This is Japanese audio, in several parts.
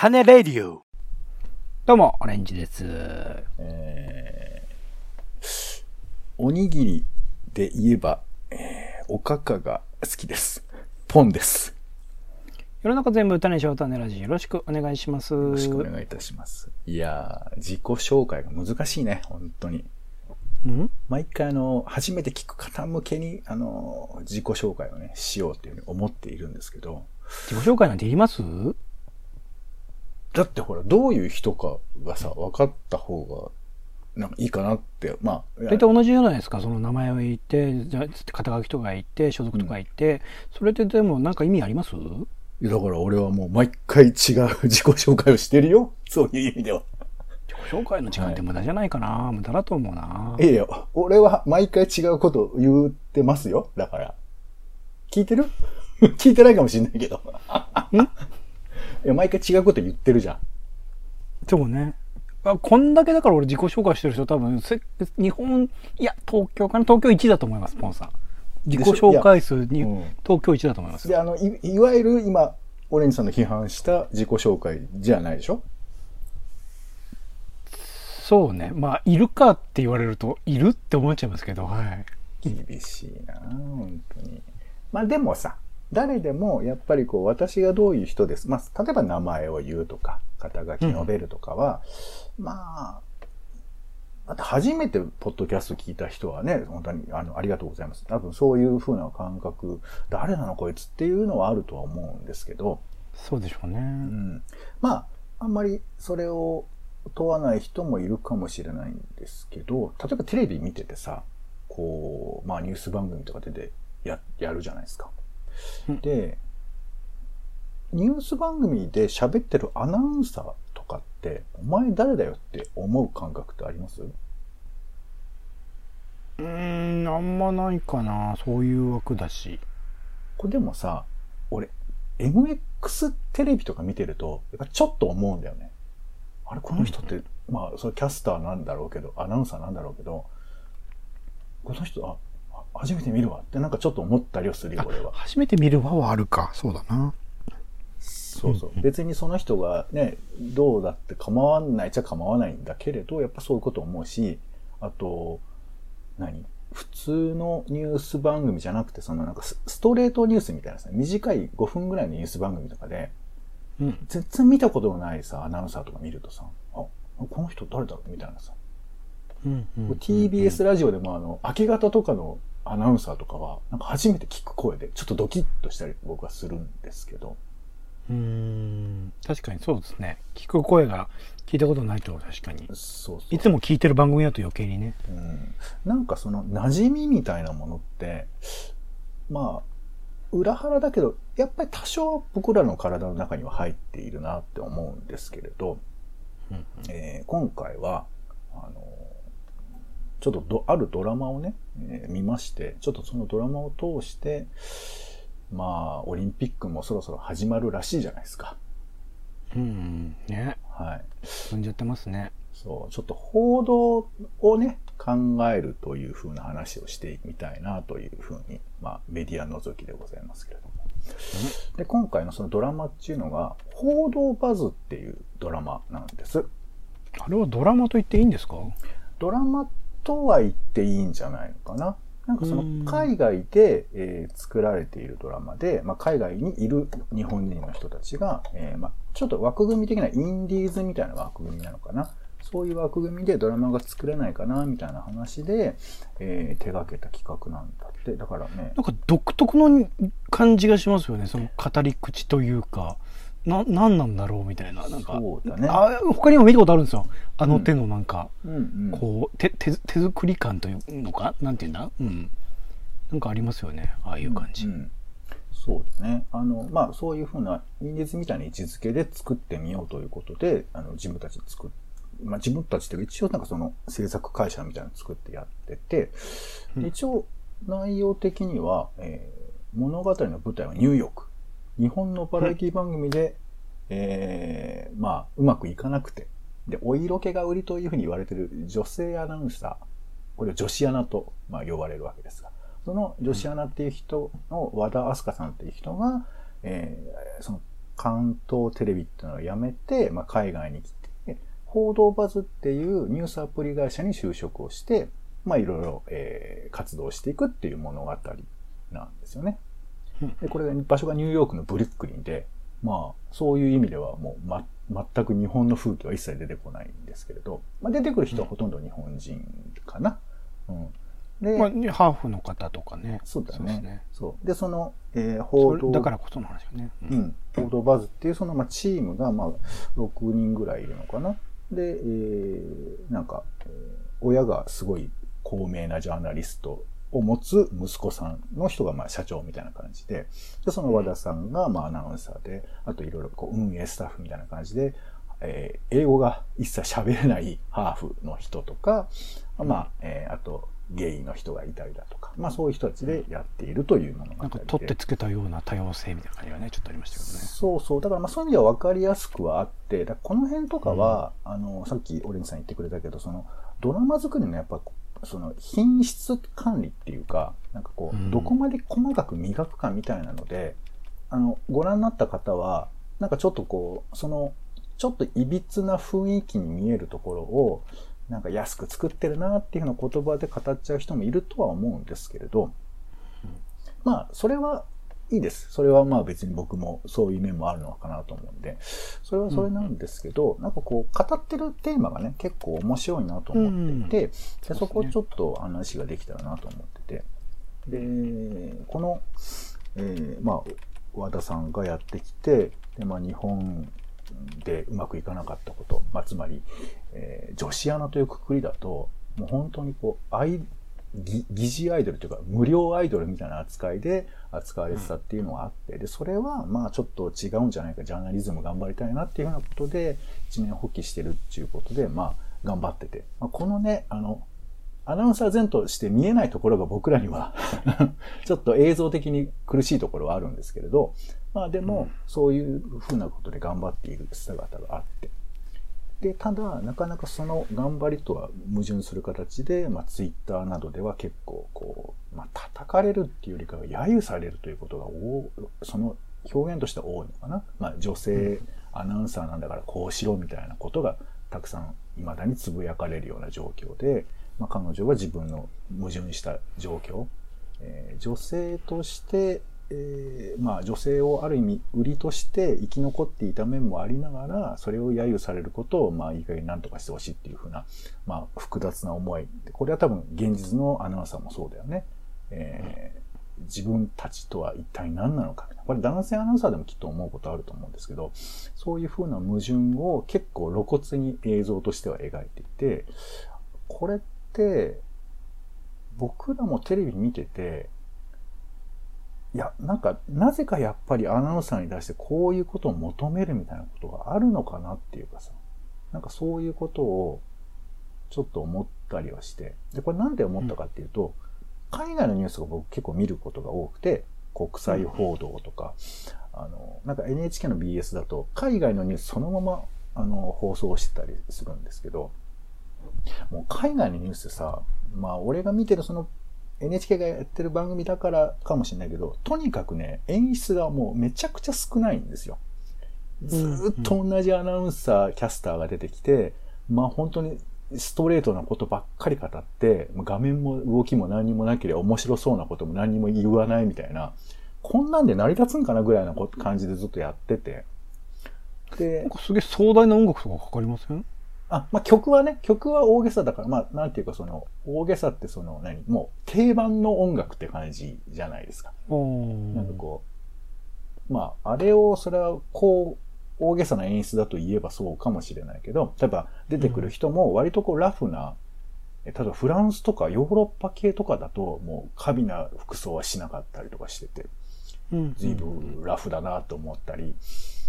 種レディオ。どうも、オレンジです。えーおにぎりで言えば、えーおかかが好きです。ポンです。世の中全部種にしよう種ラジよろしくお願いします。よろしくお願いいたします。いやー、自己紹介が難しいね、本当に。うん？毎回あの、初めて聞く方向けに、あの、自己紹介をね、しようっていうふうに思っているんですけど、自己紹介なんて言います？だってほら、どういう人かがさ、分かった方が、なんかいいかなって、まあ、大体同じじゃないですか。その名前を言って、じゃあ肩書きとか言って、所属とか言って、それってでもなんか意味あります？いやだから俺はもう毎回違う自己紹介をしてるよ。そういう意味では。自己紹介の時間って無駄じゃないかな、無駄だと思うな。いやいや、俺は毎回違うことを言ってますよ。だから。聞いてる？聞いてないかもしんないけど。いや、毎回違うこと言ってるじゃん。そうね。あこんだけだから俺自己紹介してる人多分、せ日本、いや、東京かな？東京1だと思います、ポンさん。自己紹介数に、うん東京1だと思います。で、あの、い、いわゆる今、オレンジさんの批判した自己紹介じゃないでしょ？そうね。まあ、いるかって言われると、いるって思っちゃいますけど、はい。厳しいな本当に。まあでもさ、誰でもやっぱりこう私がどういう人です。まあ例えば名前を言うとか、肩書き述べるとかは、まあ、だって初めてポッドキャスト聞いた人はね、本当にあのありがとうございます。多分そういう風な感覚、誰なのこいつっていうのはあるとは思うんですけど、そうでしょうね。うん、まあ、あんまりそれを問わない人もいるかもしれないんですけど、例えばテレビ見ててさ、こう、まあニュース番組とか出てややるじゃないですか。うんで、ニュース番組で喋ってるアナウンサーとかって、お前誰だよって思う感覚ってあります？うーん、あんまないかな。そういう枠だし。これでもさ、俺、MX テレビとか見てると、やっぱちょっと思うんだよね。あれ、この人って、まあ、それキャスターなんだろうけど、アナウンサーなんだろうけど、この人、あ、あ初めて見るわってなんかちょっと思ったりはするよ、俺は。初めて見る輪はあるか。そうだな。そうそう。別にその人がね、どうだって構わないっちゃ構わないんだけれど、やっぱそういうこと思うし、あと、何？普通のニュース番組じゃなくて、そのなんかスストレートニュースみたいなさ、短い5分ぐらいのニュース番組とかで、うん。全然見たことのないさ、アナウンサーとか見るとさ、あ、この人誰だろうみたいなさ。うん、うん。TBS ラジオでもあの、明け方とかのアナウンサーとかは、なんか初めて聞く声で、ちょっとドキッとしたり僕はするんですけど、うーん。確かにそうですね。聞く声が聞いたことないと確かに。そうそう。いつも聞いてる番組だと余計にね。うんなんかその馴染みみたいなものって、まあ、裏腹だけど、やっぱり多少僕らの体の中には入っているなって思うんですけれど、うんえー今回は、あの、ちょっとどあるドラマをね、えー見まして、ちょっとそのドラマを通して、まあ、オリンピックもそろそろ始まるらしいじゃないですか。うん。うん。ね。はい。踏んじゃってますね。そう、ちょっと報道をね、考えるというふうな話をしてみたいなというふうに、まあ、メディア覗きでございますけれども。で、今回のそのドラマっていうのが、報道バズっていうドラマなんです。あれはドラマと言っていいんですか？ドラマとは言っていいんじゃないのかな。なんかそうんの海外で、えー作られているドラマで、まあ、海外にいる日本人の人たちが、えーまあ、ちょっと枠組み的なインディーズみたいな枠組みなのかな。そういう枠組みでドラマが作れないかな、みたいな話で、えー手がけた企画なんだって。だからねな、んか独特の感じがしますよね。その語り口というか。な、なんなんだろうみたいな。なんか。そうだねあ、他にも見たことあるんですよ。あの手のなんか、うんうん。こう、手、手、手作り感というのか？なんていうんだ？うん。なんかありますよね。ああいう感じ。うんうんそうだね。あの、まあ、そういうふうな、インディーズみたいな位置づけで作ってみようということで、あの、自分たちで作っまあ、自分たちで一応なんかその制作会社みたいなの作ってやってて、うん一応内容的には、えー物語の舞台はニューヨーク。日本のバラエティ番組で、えーまあ、うまくいかなくて、で、お色気が売りというふうに言われている女性アナウンサー、これを女子アナと、まあ、呼ばれるわけですが、その女子アナっていう人の和田明日香さんっていう人が、えーその関東テレビっていうのを辞めて、まあ、海外に来て、報道バズっていうニュースアプリ会社に就職をして、まあ、いろいろ、えー、活動していくっていう物語なんですよね。で、これが、場所がニューヨークのブルックリンで、まあ、そういう意味ではもう、ま、全く日本の風景は一切出てこないんですけれど、まあ、出てくる人はほとんど日本人かな。うん。で、まあ、ハーフの方とかね。そうだね。そう、ね、で、その、えー、報道。だからこその話よね。うん。報道バズっていうその、まあ、チームが、まあ、6人ぐらいいるのかな。で、えー、なんか、えー、親がすごい高名なジャーナリストを持つ息子さんの人がまあ社長みたいな感じで、で、その和田さんがまあアナウンサーで、あといろいろこう運営スタッフみたいな感じで、えー、英語が一切喋れないハーフの人とか、まあ、えー、あと、ゲイの人がいたりだとか、まあそういう人たちでやっているというものがなんか取ってつけたような多様性みたいな感じがね、ちょっとありましたけどね。そうそう。だからまあそういう意味では分かりやすくはあって、だこの辺とかは、うん、あの、さっきオレンジさん言ってくれたけど、その、ドラマ作りのやっぱその品質管理っていうか、なんかこう、どこまで細かく磨くかみたいなので、あの、ご覧になった方は、なんかちょっとこう、その、ちょっと歪な雰囲気に見えるところを、なんか安く作ってるなっていうような言葉で語っちゃう人もいるとは思うんですけれど、まあ、それはいいです。それはまあ別に僕もそういう面もあるのかなと思うんで、それはそれなんですけど、うん、なんかこう、語ってるテーマがね、結構面白いなと思っていて、うん、でそこをちょっと話ができたらなと思ってて、で、この、えー、まあ、和田さんがやってきて、で、まあ日本でうまくいかなかったこと、まあ、つまり、えー、女子アナというくくりだと、もう本当にこう、アイ疑似アイドルというか、無料アイドルみたいな扱いで扱われてたっていうのがあって、で、それは、まあちょっと違うんじゃないか、ジャーナリズム頑張りたいなっていうようなことで、一年発起してるっていうことで、まあ頑張ってて。まあ、このね、あの、アナウンサー前として見えないところが僕らには ちょっと映像的に苦しいところはあるんですけれど、まあでも、そういうふうなことで頑張っている姿があって、で、ただ、なかなかその頑張りとは矛盾する形で、まあ、ツイッターなどでは結構、こう、まあ、叩かれるっていうよりかは、揶揄されるということが、その表現としては多いのかな。まあ、女性アナウンサーなんだからこうしろみたいなことが、たくさん未だにつぶやかれるような状況で、まあ、彼女は自分の矛盾した状況、えー、女性としてえー、まあ女性をある意味売りとして生き残っていた面もありながら、それを揶揄されることを、まあいい加減何とかしてほしいっていうふうな、まあ複雑な思い。これは多分現実のアナウンサーもそうだよね。えー、自分たちとは一体何なのか。これ男性アナウンサーでもきっと思うことあると思うんですけど、そういうふうな矛盾を結構露骨に映像としては描いていて、これって、僕らもテレビ見てて、いや、なんか、なぜかやっぱりアナウンサーに対してこういうことを求めるみたいなことがあるのかなっていうかさ、なんかそういうことをちょっと思ったりはして、で、これなんで思ったかっていうと、うん、海外のニュースが僕結構見ることが多くて、国際報道とか、うん、あの、なんか NHK の BS だと、海外のニュースそのまま、あの、放送してたりするんですけど、もう海外のニュースさ、まあ俺が見てるその NHK がやってる番組だからかもしれないけど、とにかくね、演出がもうめちゃくちゃ少ないんですよ。ずっと同じアナウンサー、キャスターが出てきて、まあ本当にストレートなことばっかり語って、画面も動きも何にもなければ面白そうなことも何にも言わないみたいな、こんなんで成り立つんかなぐらいな感じでずっとやってて。で、なんかすげえ壮大な音楽とかかかりません？あ、まあ、曲はね、曲は大げさだから、まあ、なんていうかその、大げさってその、何もう定番の音楽って感じじゃないですか。なんかこう、まあ、あれを、それは、こう、大げさな演出だと言えばそうかもしれないけど、例えば出てくる人も割とこうラフな、うん、例えばフランスとかヨーロッパ系とかだと、もう過敏な服装はしなかったりとかしてて、随分ラフだなと思ったり、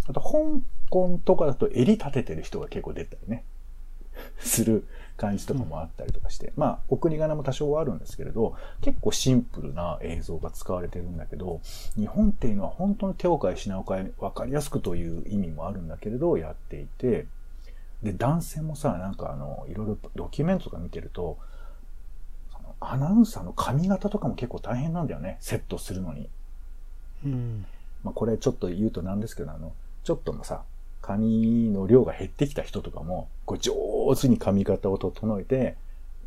あと香港とかだと襟立ててる人が結構出たりね。する感じとかもあったりとかして、まあ、お国柄も多少はあるんですけれど、結構シンプルな映像が使われてるんだけど、日本っていうのは本当に手を変え品を変え、わかりやすくという意味もあるんだけれど、やっていて、で、男性もさ、なんかあの、いろいろドキュメントとか見てると、そのアナウンサーの髪型とかも結構大変なんだよね、セットするのに。うん。まあ、これちょっと言うとなんですけど、あの、ちょっとのさ、髪の量が減ってきた人とかも、こう上手に髪型を整えて、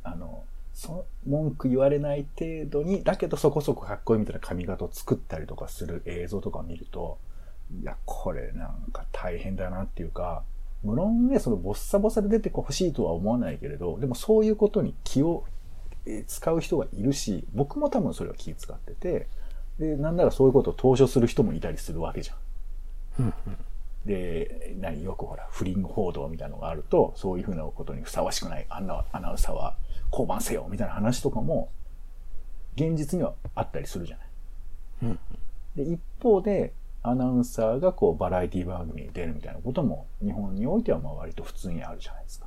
あの、そ文句言われない程度に、だけどそこそこかっこいいみたいな髪型を作ったりとかする映像とかを見ると、いや、これなんか大変だなっていうか、無論ね、そのボッサボサで出てほしいとは思わないけれど、でもそういうことに気を使う人がいるし、僕も多分それは気使ってて、で、なんならそういうことを投書する人もいたりするわけじゃん。で、何、よくほら、不倫報道みたいなのがあると、そういうふうなことにふさわしくないアナアナウンサーは降板せよみたいな話とかも、現実にはあったりするじゃない。で、一方で、アナウンサーがこう、バラエティ番組に出るみたいなことも、日本においてはまあ割と普通にあるじゃないですか。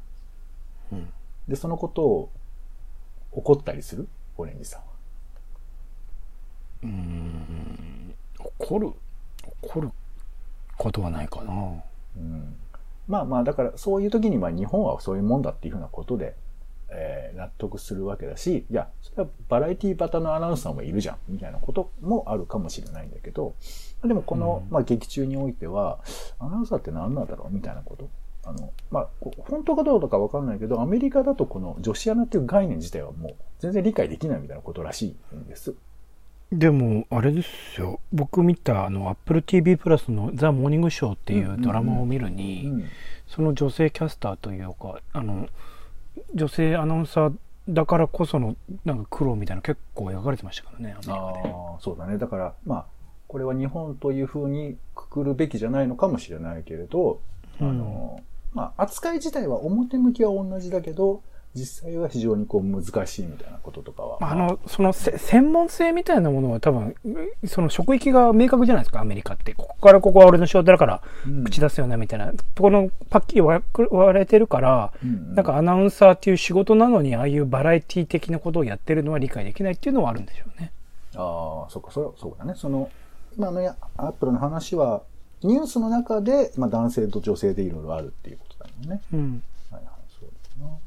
うん、で、そのことを怒ったりする？オレンジさんは。うん、怒る怒ることはないかな。うん。まあまあ、だからそういう時にまあ日本はそういうもんだっていうふうなことで、えー、納得するわけだし、いや、それはバラエティバタのアナウンサーもいるじゃん、みたいなこともあるかもしれないんだけど、でもこの、まあ劇中においては、アナウンサーって何なんだろう？みたいなこと。あの、まあ、本当かどうとかわかんないけど、アメリカだとこの女子アナっていう概念自体はもう全然理解できないみたいなことらしいんです。でも、あれですよ。僕見た、あの、Apple TV プラスのザ・モーニングショーっていうドラマを見るに、その女性キャスターというか、あの、女性アナウンサーだからこその、なんか苦労みたいな結構描かれてましたからね、ああ、そうだね。だから、まあ、これは日本というふうにくくるべきじゃないのかもしれないけれど、うん、あの、まあ、扱い自体は表向きは同じだけど、実際は非常にこう難しいみたいなこととかは。あの、その専門性みたいなものは多分、その職域が明確じゃないですか、アメリカって。ここからここは俺の仕事だから口出すよね、みたいな。とこのパッキリ割れてるから、うんうん、なんかアナウンサーっていう仕事なのに、ああいうバラエティ的なことをやってるのは理解できないっていうのはあるんでしょうね。ああ、そうか、それはそうだね。その、今のアップルの話は、ニュースの中で、まあ男性と女性でいろいろあるっていうことだもんね。うん。はいはい、そうですね。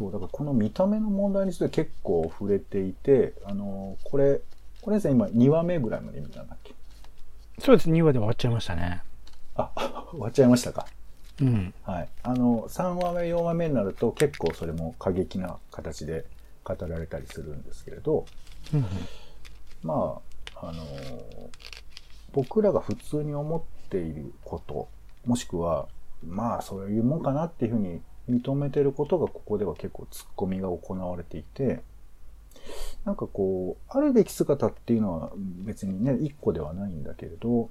そう、だからこの見た目の問題について結構触れていて、あの、これ、これですね、今2話目ぐらいまで見たんだっけ？そうです、2話で終わっちゃいましたね。あ、終わっちゃいましたか？うん。はい。あの、3話目、4話目になると結構それも過激な形で語られたりするんですけれど、うん、まあ、あの、僕らが普通に思っていること、もしくは、まあそういうもんかなっていうふうに認めてることがここでは結構突っ込みが行われていて、なんかこう、あるべき姿っていうのは別にね、一個ではないんだけれど、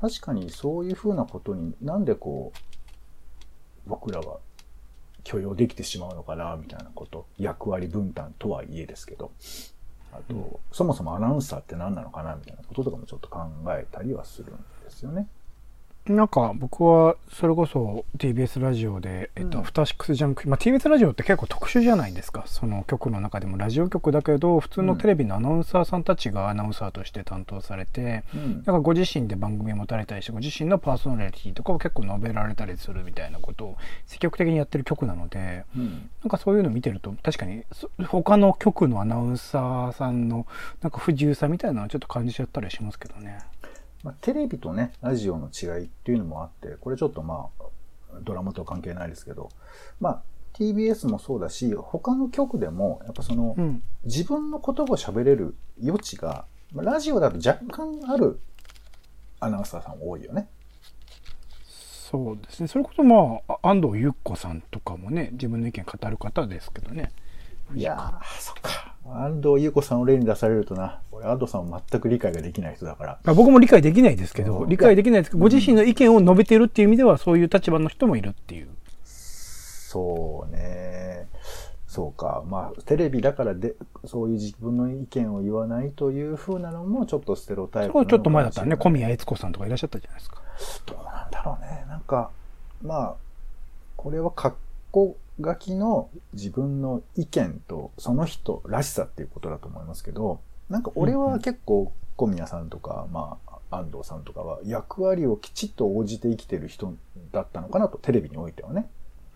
確かにそういうふうなことになんでこう、僕らは許容できてしまうのかな、みたいなこと、役割分担とはいえですけど、あと、うん、そもそもアナウンサーって何なのかな、みたいなこととかもちょっと考えたりはするんですよね。なんか僕はそれこそ TBS ラジオで、えっと、アフターシックスジャンク、まあ、TBS ラジオって結構特殊じゃないですかその局の中でも。ラジオ局だけど普通のテレビのアナウンサーさんたちがアナウンサーとして担当されて、うん、なんかご自身で番組を持たれたりしてご自身のパーソナリティとかを結構述べられたりするみたいなことを積極的にやってる局なので、うん、なんかそういうのを見てると確かに他の局のアナウンサーさんのなんか不自由さみたいなのはちょっと感じちゃったりしますけどね。まあ、テレビとね、ラジオの違いっていうのもあって、これちょっとまあ、ドラマとは関係ないですけど、まあ、TBS もそうだし、他の局でも、やっぱその、うん、自分の言葉を喋れる余地が、まあ、ラジオだと若干あるアナウンサーさん多いよね。そうですね。それこそまあ、安藤優子さんとかもね、自分の意見語る方ですけどね。いやー、そっか。安藤優子さんを例に出されるとな、俺安藤さんは全く理解ができない人だから。あ僕も理解できないですけど、理解できないですけど、ご自身の意見を述べているっていう意味では、そういう立場の人もいるっていう。そうね。そうか。まあ、テレビだからで、そういう自分の意見を言わないというふうなのも、ちょっとステロタイプちょっと前だったらね、小宮悦子さんとかいらっしゃったじゃないですか。どうなんだろうね。なんか、まあ、これは格好書きの自分の意見とその人らしさっていうことだと思いますけど、なんか俺は結構小宮さんとか、まあ、安藤さんとかは役割をきちっと応じて生きてる人だったのかなと、テレビにおいてはね。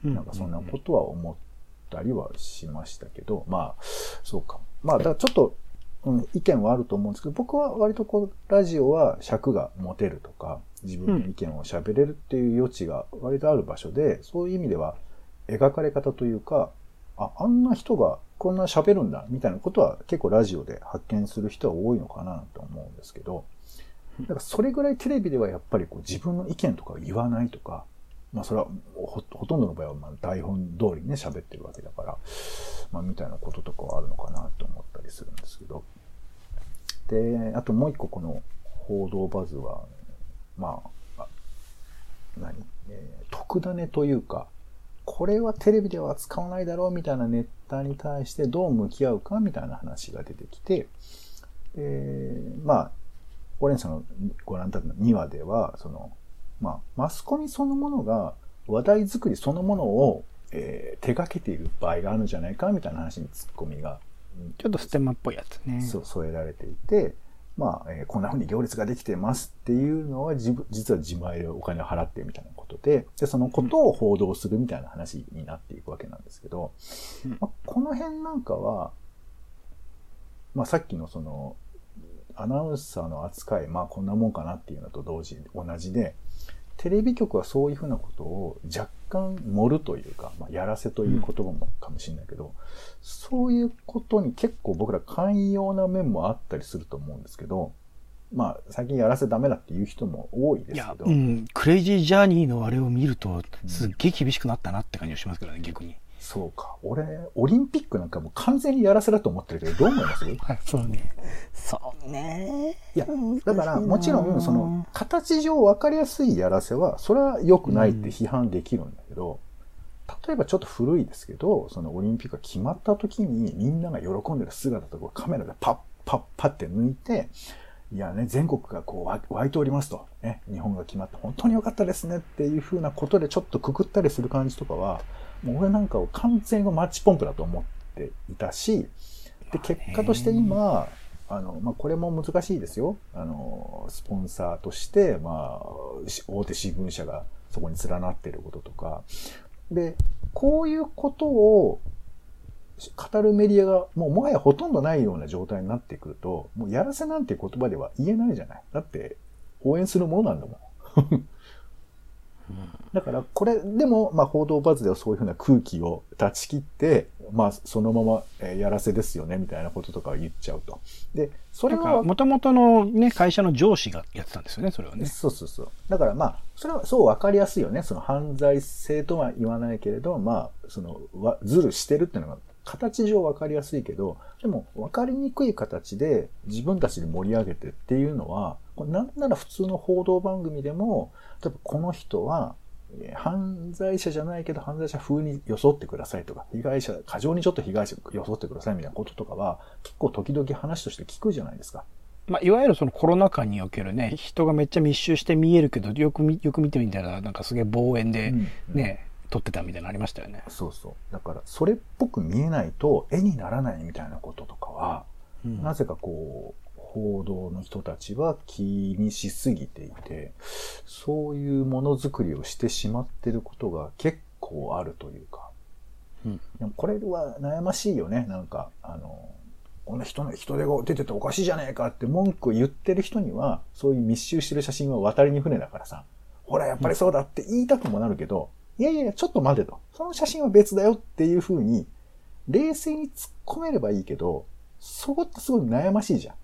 なんかそんなことは思ったりはしましたけど、まあ、そうか。まあ、だからちょっと、うん、意見はあると思うんですけど、僕は割とこう、ラジオは尺が持てるとか、自分の意見を喋れるっていう余地が割とある場所で、そういう意味では描かれ方というか、あ、あんな人がこんな喋るんだみたいなことは結構ラジオで発見する人は多いのかなと思うんですけど、だからそれぐらいテレビではやっぱりこう自分の意見とかを言わないとか、まあそれはほとんどの場合はまあ台本通りにね喋ってるわけだから、まあみたいなこととかはあるのかなと思ったりするんですけど。で、あともう一個この報道バズは、まあ、あ何、えー、特ダネというか、これはテレビでは使わないだろうみたいなネタに対してどう向き合うかみたいな話が出てきて、で、まあ、オレンさんのご覧いただいた2話では、その、まあ、マスコミそのものが話題作りそのものを、えー、手掛けている場合があるんじゃないかみたいな話にツッコミが、ちょっとステマっぽいやつね。そう、添えられていて、まあ、えー、こんな風に行列ができてますっていうのは、実は自前でお金を払ってみたいなことで、で、そのことを報道するみたいな話になっていくわけなんですけど、うん、まあ、この辺なんかは、まあ、さっきのその、アナウンサーの扱い、まあこんなもんかなっていうのと同時、同じで、テレビ局はそういうふうなことを若干盛るというか、まあ、やらせという言葉もかもしれないけど、うん、そういうことに結構僕ら寛容な面もあったりすると思うんですけど、まあ、最近やらせダメだっていう人も多いですけど。うん、クレイジージャーニーのあれを見ると、すっげえ厳しくなったなって感じがしますけどね、逆に。そうか。俺、オリンピックなんかもう完全にやらせだと思ってるけど、どう思います？そうね。そうね。いや、だからもちろん、その、形上分かりやすいやらせは、それは良くないって批判できるんだけど、うん、例えばちょっと古いですけど、そのオリンピックが決まった時にみんなが喜んでる姿とかカメラでパッパッパッって抜いて、いやね、全国がこう湧いておりますと。ね、日本が決まって本当に良かったですねっていうふうなことでちょっとくくったりする感じとかは、もう俺なんかを完全にマッチポンプだと思っていたし、で、結果として今、あの、まあ、これも難しいですよ。あの、スポンサーとして、まあ、大手新聞社がそこに連なっていることとか。で、こういうことを語るメディアがもうもはやほとんどないような状態になってくると、もうやらせなんて言葉では言えないじゃない。だって応援するものなんだもん。だから、これでも、まあ、報道バズではそういうふうな空気を断ち切って、まあ、そのまま、えやらせですよね、みたいなこととかを言っちゃうと。で、それは。もともとのね、会社の上司がやってたんですよね、それはね。そうそうそう。だからまあ、それはそう分かりやすいよね。その犯罪性とは言わないけれど、まあ、その、ずるしてるっていうのが、形上分かりやすいけど、でも分かりにくい形で自分たちで盛り上げてっていうのは、なんなら普通の報道番組でも、例えばこの人は、犯罪者じゃないけど犯罪者風に装ってくださいとか、被害者、過剰にちょっと被害者装ってくださいみたいなこととかは、結構時々話として聞くじゃないですか。まあ、いわゆるそのコロナ禍におけるね、人がめっちゃ密集して見えるけど、よくよく見てみたら、なんかすげえ望遠でね、うんうん、撮ってたみたいなのありましたよね。そうそう。だから、それっぽく見えないと絵にならないみたいなこととかは、うん、なぜかこう、報道の人たちは気にしすぎていて、そういうものづくりをしてしまってることが結構あるというか。うん、でもこれは悩ましいよね。なんか、あの、こんな人の人手が出てておかしいじゃねえかって文句を言ってる人には、そういう密集してる写真は渡りに船だからさ、ほら、やっぱりそうだって言いたくもなるけど、うん、いやいや、ちょっと待てと。その写真は別だよっていう風に、冷静に突っ込めればいいけど、そこってすごい悩ましいじゃん。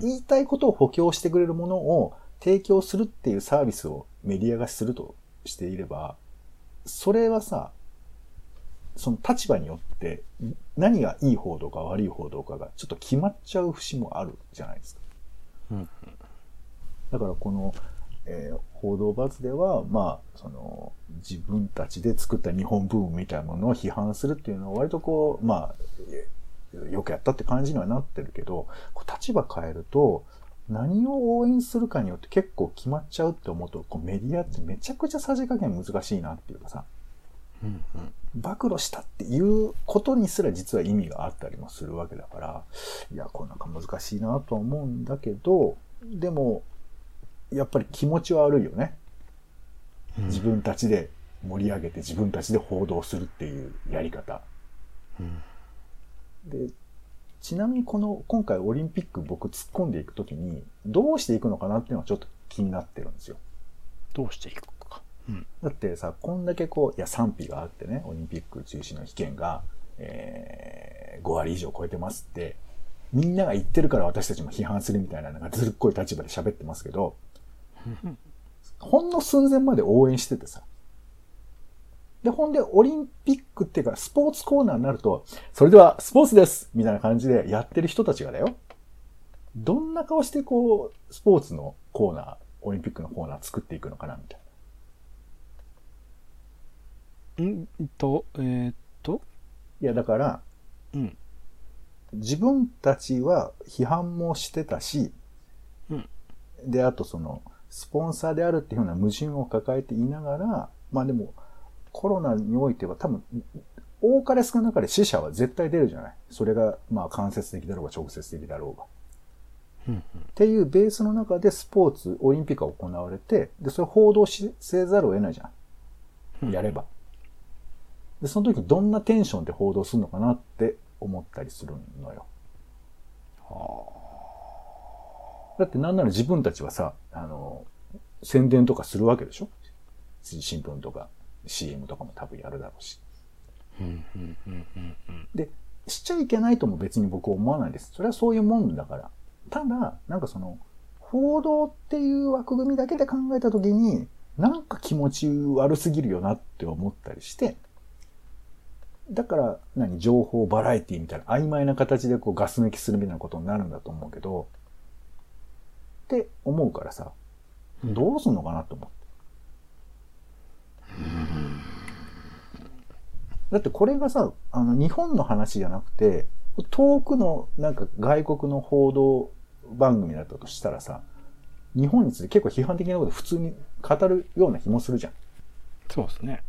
言いたいことを補強してくれるものを提供するっていうサービスをメディアがするとしていれば、それはさ、その立場によって何がいい報道か悪い報道かがちょっと決まっちゃう節もあるじゃないですか。だからこの、えー、報道バズでは、まあ、その、自分たちで作った日本ブームみたいなものを批判するっていうのは割とこう、まあ、よくやったって感じにはなってるけど、立場変えると、何を応援するかによって結構決まっちゃうって思うと、こうメディアってめちゃくちゃさじ加減難しいなっていうかさ、うんうん、暴露したっていうことにすら実は意味があったりもするわけだから、いや、こうなんか難しいなとは思うんだけど、でも、やっぱり気持ちは悪いよね。自分たちで盛り上げて自分たちで報道するっていうやり方。うんで、ちなみにこの、今回オリンピック僕突っ込んでいくときに、どうしていくのかなっていうのはちょっと気になってるんですよ。どうしていくか。うん。だってさ、こんだけこう、いや、賛否があってね、オリンピック中止の意見が、えー、5割以上超えてますって、みんなが言ってるから私たちも批判するみたいな、なんかずるっこい立場で喋ってますけど、ほんの寸前まで応援しててさ。で、ほんで、オリンピックっていうか、スポーツコーナーになると、それではスポーツですみたいな感じでやってる人たちがだよ。どんな顔してこう、スポーツのコーナー、オリンピックのコーナー作っていくのかなみたいな。ん？と、えーっと、いや、だから、うん。自分たちは批判もしてたし、うんで、あとその、スポンサーであるっていうような矛盾を抱えていながら、まあでも、コロナにおいては多分、多かれ少なかれ死者は絶対出るじゃない？それが、まあ間接的だろうが直接的だろうが。うんっていうベースの中でスポーツ、オリンピックが行われて、で、それを報道しせざるを得ないじゃうんん。やれば。で、その時どんなテンションで報道するのかなって思ったりするのよ。だってなんなら自分たちはさ、あの、宣伝とかするわけでしょ？新聞とか CM とかも多分やるだろうし。で、しちゃいけないとも別に僕は思わないです。それはそういうもんだから。ただ、なんかその、報道っていう枠組みだけで考えたときに、なんか気持ち悪すぎるよなって思ったりして、だから、何、情報バラエティみたいな曖昧な形でこうガス抜きするみたいなことになるんだと思うけど、って思うからさ、どうすんのかなと思って。だってこれがさ、あの、日本の話じゃなくて、遠くのなんか外国の報道番組だったとしたらさ、日本について結構批判的なこと普通に語るような気もするじゃん。そうですね。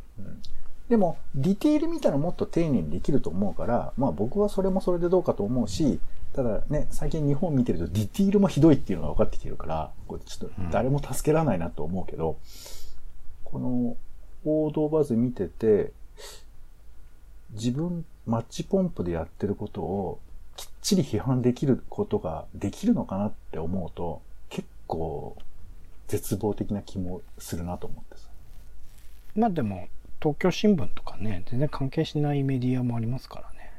でも、ディテール見たらもっと丁寧にできると思うから、まあ僕はそれもそれでどうかと思うし、ただね、最近日本見てるとディテールもひどいっていうのが分かってきてるから、これちょっと誰も助けられないなと思うけど、この報道バズ見てて、自分、マッチポンプでやってることをきっちり批判できることができるのかなって思うと、結構絶望的な気もするなと思ってさ。まあでも、東京新聞とかね、全然関係しないメディアもありますからね。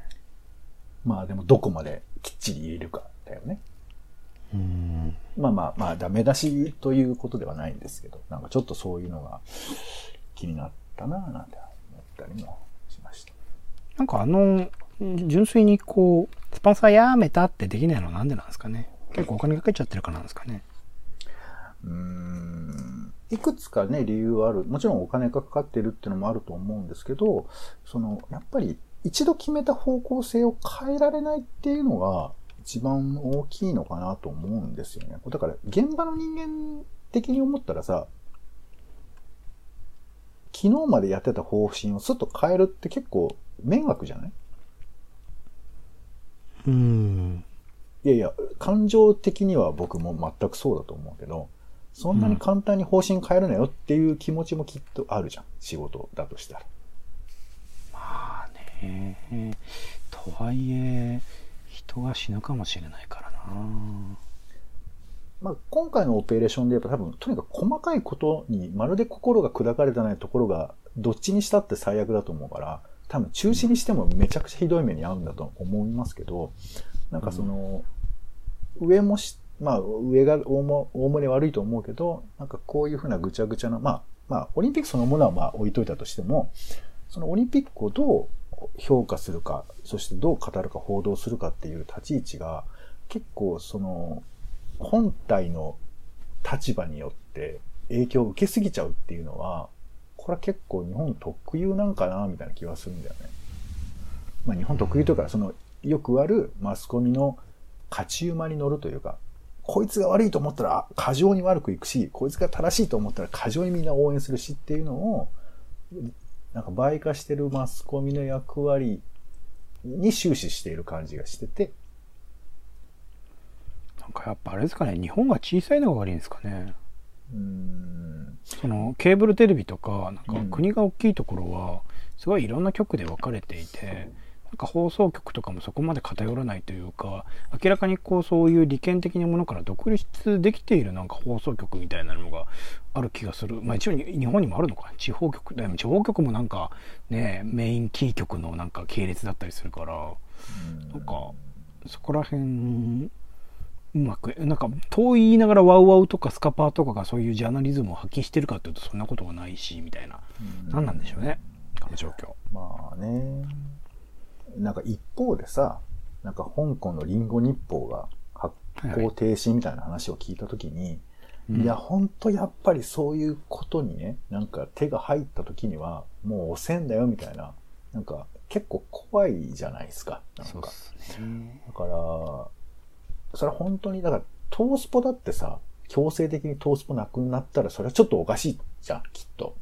まあでもどこまできっちり言えるかだよね。うん。まあまあまあ、ダメ出しということではないんですけど、なんかちょっとそういうのが気になったなぁなんて思ったりもしました。なんかあの、純粋にこう、スポンサーやめたってできないのはなんでなんですかね。結構お金かけちゃってるからなんですかね。うーん。いくつかね、理由はある。もちろんお金がかかってるっていうのもあると思うんですけど、その、やっぱり一度決めた方向性を変えられないっていうのが一番大きいのかなと思うんですよね。だから現場の人間的に思ったらさ、昨日までやってた方針をすっと変えるって結構迷惑じゃない？うん。いやいや、感情的には僕も全くそうだと思うけど、そんなに簡単に方針変えるなよっていう気持ちもきっとあるじゃん。仕事だとしたら。まあね。とはいえ、人が死ぬかもしれないからな。まあ、今回のオペレーションでやっぱ多分、とにかく細かいことにまるで心が砕かれてないところが、どっちにしたって最悪だと思うから、多分中止にしてもめちゃくちゃひどい目に遭うんだと思いますけど、なんかその、上もし、まあ、上が大も大盛り悪いと思うけど、なんかこういうふうなぐちゃぐちゃな、まあ、まあ、オリンピックそのものはまあ置いといたとしても、そのオリンピックをどう評価するか、そしてどう語るか報道するかっていう立ち位置が、結構その、本体の立場によって影響を受けすぎちゃうっていうのは、これは結構日本特有なんかな、みたいな気がするんだよね。まあ日本特有というか、その、よくあるマスコミの勝ち馬に乗るというか、こいつが悪いと思ったら過剰に悪くいくし、こいつが正しいと思ったら過剰にみんな応援するしっていうのを、なんか倍化してるマスコミの役割に終始している感じがしてて、なんかやっぱあれですかね、日本が小さいのが悪いんですかね。うーん、そのケーブルテレビとか、なんか国が大きいところは、すごいいろんな局で分かれていて、なんか放送局とかもそこまで偏らないというか明らかにこうそういう利権的なものから独立できているなんか放送局みたいなのがある気がする。まあ一応日本にもあるのか地方局でも地方局もなんかねメインキー局のなんか系列だったりするからなんかそこら辺うまくなんか遠い言いながらワウワウとかスカパーとかがそういうジャーナリズムを発揮してるかっていうとそんなことはないしみたいな。何なんでしょうね。この状況まあね。なんか一方でさなんか香港のリンゴ日報が発行停止みたいな話を聞いたときに、いや、ほんとやっぱりそういうことにね、なんか手が入った時には、もう押せんだよみたいな、なんか結構怖いじゃないですか。なんか。ね、だから、それは本当に、だから、トースポだってさ、強制的にトースポなくなったら、それはちょっとおかしいじゃん、きっと。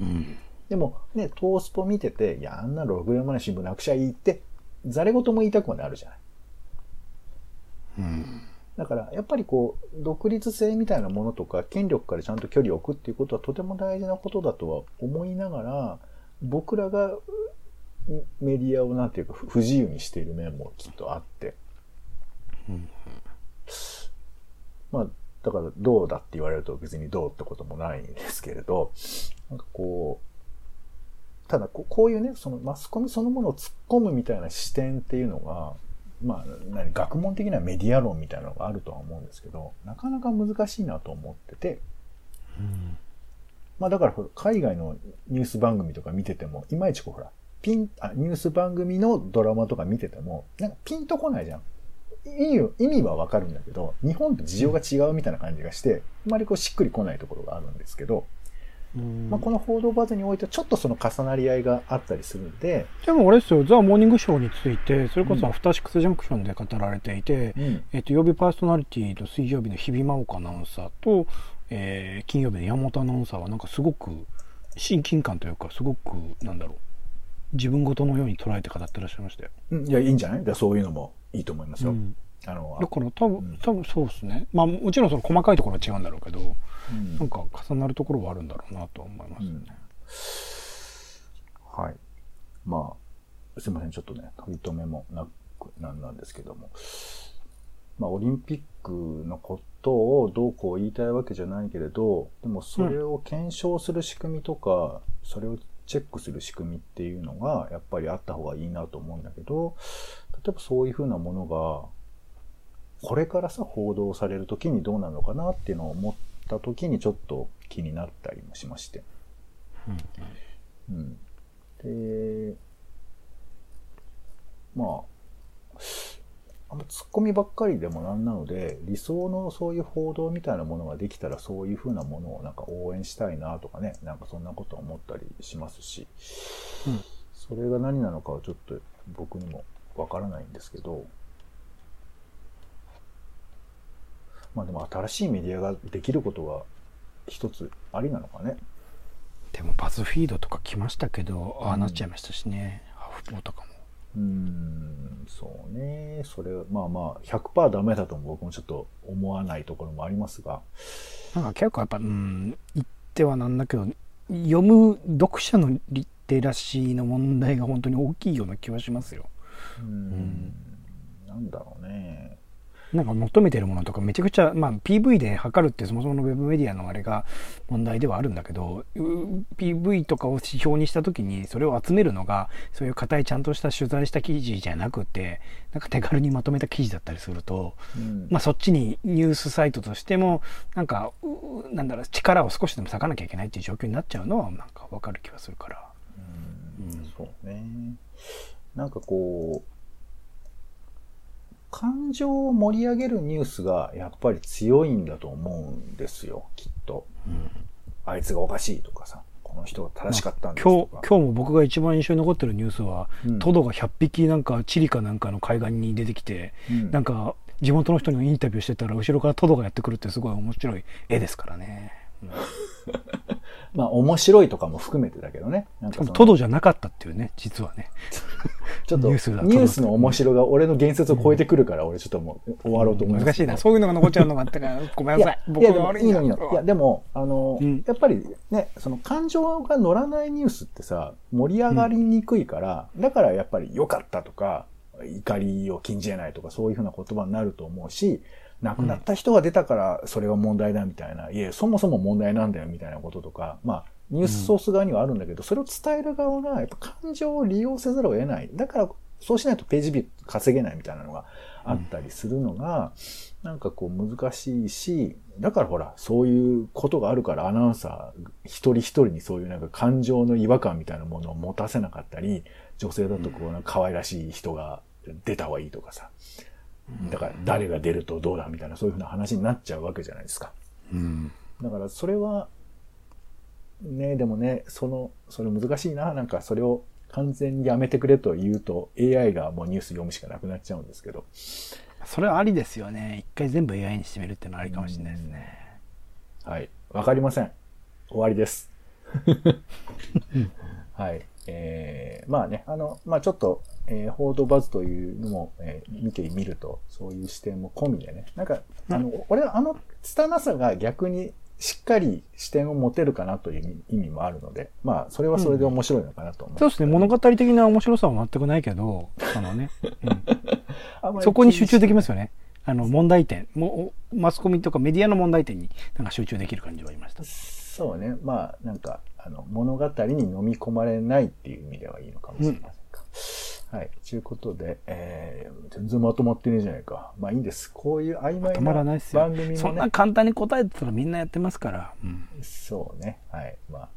うん。でも、ね、トースポ見てて、いや、あんな6年前の新聞なくちゃいいって、ざれ言も言いたくもなるじゃない。うん。だから、やっぱりこう、独立性みたいなものとか、権力からちゃんと距離を置くっていうことはとても大事なことだとは思いながら、僕らがメディアをなんていうか不自由にしている面もきっとあって。うん、まあ、だからどうだって言われると別にどうってこともないんですけれど、なんかこう、ただこういうね、そのマスコミそのものを突っ込むみたいな視点っていうのが、まあ、何、学問的なメディア論みたいなのがあるとは思うんですけど、なかなか難しいなと思ってて、うん、まあだから海外のニュース番組とか見てても、いまいちこうほら、ピン、あ、ニュース番組のドラマとか見てても、なんかピンとこないじゃん。意味意味はわかるんだけど、日本と事情が違うみたいな感じがして、あまりこうしっくりこないところがあるんですけど、まあ、この報道バズにおいてちょっとその重なり合いがあったりするんで。でもあれですよ、ザ・モーニングショーについて、それこそアフターシックスジャンクションで語られていて、うん、えっ、と、曜日パーソナリティの水曜日の日比真央子アナウンサーと、えー、金曜日の山本アナウンサーはなんかすごく親近感というか、すごく、なんだろう、自分ごとのように捉えて語ってらっしゃいましたよ。うん、いや、いいんじゃない？そういうのもいいと思いますよ。うんあのだから多分、多分そうですね。まあもちろんその細かいところは違うんだろうけど、うん、なんか重なるところはあるんだろうなと思いますね、うん、はい。まあ、すいません、ちょっとね、取り留めもなくなんなんですけども。まあ、オリンピックのことをどうこう言いたいわけじゃないけれど、でもそれを検証する仕組みとか、うん、それをチェックする仕組みっていうのが、やっぱりあった方がいいなと思うんだけど、例えばそういうふうなものが、これからさ、報道される時にどうなるのかなっていうのを思った時にちょっと気になったりもしまして。うん。で、まあ、あんまツッコミばっかりでもなんなので、理想のそういう報道みたいなものができたらそういうふうなものをなんか応援したいなとかね、なんかそんなこと思ったりしますし、うん、それが何なのかはちょっと僕にもわからないんですけど、まあでも新しいメディアができることは一つありなのかね。でもバズフィードとか来ましたけど、ああなっちゃいましたしね、ハーフポーとかも。うん、そうね。それ、まあまあ、100%ダメだとも僕もちょっと思わないところもありますが。なんか結構やっぱ、うん、言ってはなんだけど、読む読者のリテラシーの問題が本当に大きいような気はしますよ。うん、うんなんだろうね。なんか求めてるものとかめちゃくちゃ、まあ、PV で測るってそもそものウェブメディアのあれが問題ではあるんだけど PV とかを指標にした時にそれを集めるのがそういう硬いちゃんとした取材した記事じゃなくてなんか手軽にまとめた記事だったりすると、うん、まあ、そっちにニュースサイトとしてもなんかなんだろう力を少しでも割かなきゃいけないっていう状況になっちゃうのはなんか分かる気がするから。うん、うん、そうね。なんかこう感情を盛り上げるニュースがやっぱり強いんだと思うんですよ、きっと。うん、あいつがおかしいとかさ、この人が正しかったんですとか、まあ、今日。今日も僕が一番印象に残ってるニュースは、うん、トドが100匹なんかチリかなんかの海岸に出てきて、うん、なんか地元の人にインタビューしてたら後ろからトドがやってくるってすごい面白い絵ですからね。まあ面白いとかも含めてだけどね。なんかトドじゃなかったっていうね、実はね。ちょっとニュースの面白が俺の言説を超えてくるから、俺ちょっともう終わろうと思います。難しいな。そういうのが残っちゃうのがあったから、ごめんなさい。僕が悪いいいのいいの。いや、でも、あの、うん、やっぱりね、その感情が乗らないニュースってさ、盛り上がりにくいから、うん、だからやっぱり良かったとか、怒りを禁じ得ないとか、そういうふうな言葉になると思うし、亡くなった人が出たからそれは問題だみたいな、いえ、そもそも問題なんだよみたいなこととか、まあ、ニュースソース側にはあるんだけど、それを伝える側がやっぱ感情を利用せざるを得ない。だから、そうしないとページビュー稼げないみたいなのがあったりするのが、なんかこう難しいし、だからほら、そういうことがあるからアナウンサー一人一人にそういうなんか感情の違和感みたいなものを持たせなかったり、女性だとこうなんか可愛らしい人が出た方がいいとかさ、だから誰が出るとどうだみたいなそういうふうな話になっちゃうわけじゃないですか。うん、だからそれは、ね、でもね、その、それ難しいな。なんかそれを完全にやめてくれと言うと AI がもうニュース読むしかなくなっちゃうんですけど。それはありですよね。一回全部 AI にしてみるっていうのはありかもしれないですね。はい。わかりません。終わりです。はい。えー、まあね、あの、まあちょっと、えー、報道バズというのも、えー、見てみると、そういう視点も込みでね。なんか、あの、俺はあの拙さが逆にしっかり視点を持てるかなという意味もあるので、まあ、それはそれで面白いのかなと思う、うん、そうですね。物語的な面白さは全くないけど、あのね、うん、そこに集中できますよね。あの、問題点、もマスコミとかメディアの問題点になんか集中できる感じはありました。そうね。まあ、なんか、あの、物語に飲み込まれないっていう意味ではいいのかもしれませんか。うん、はい。ということで、えー、全然まとまってねえじゃないか。まあいいんです。こういう曖昧な番組も、ね、そんな簡単に答えてたらみんなやってますから。うん、そうね。はい。まあ、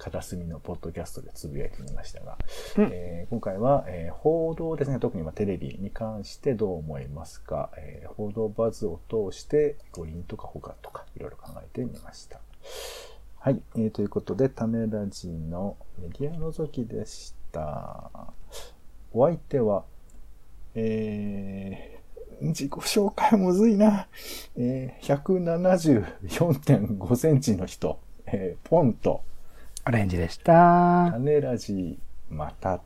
片隅のポッドキャストでつぶやいてみましたが、うん、えー、今回は、えー、報道ですね、特にまテレビに関してどう思いますか、えー、報道バズを通して五輪とか他とかいろいろ考えてみました。はい、えー、ということで、種ラジのメディアのぞきでした。お相手は、えー、自己紹介むずいな。えー、174.5センチの人、えー、ポンと。オレンジでした。種ラジ、また。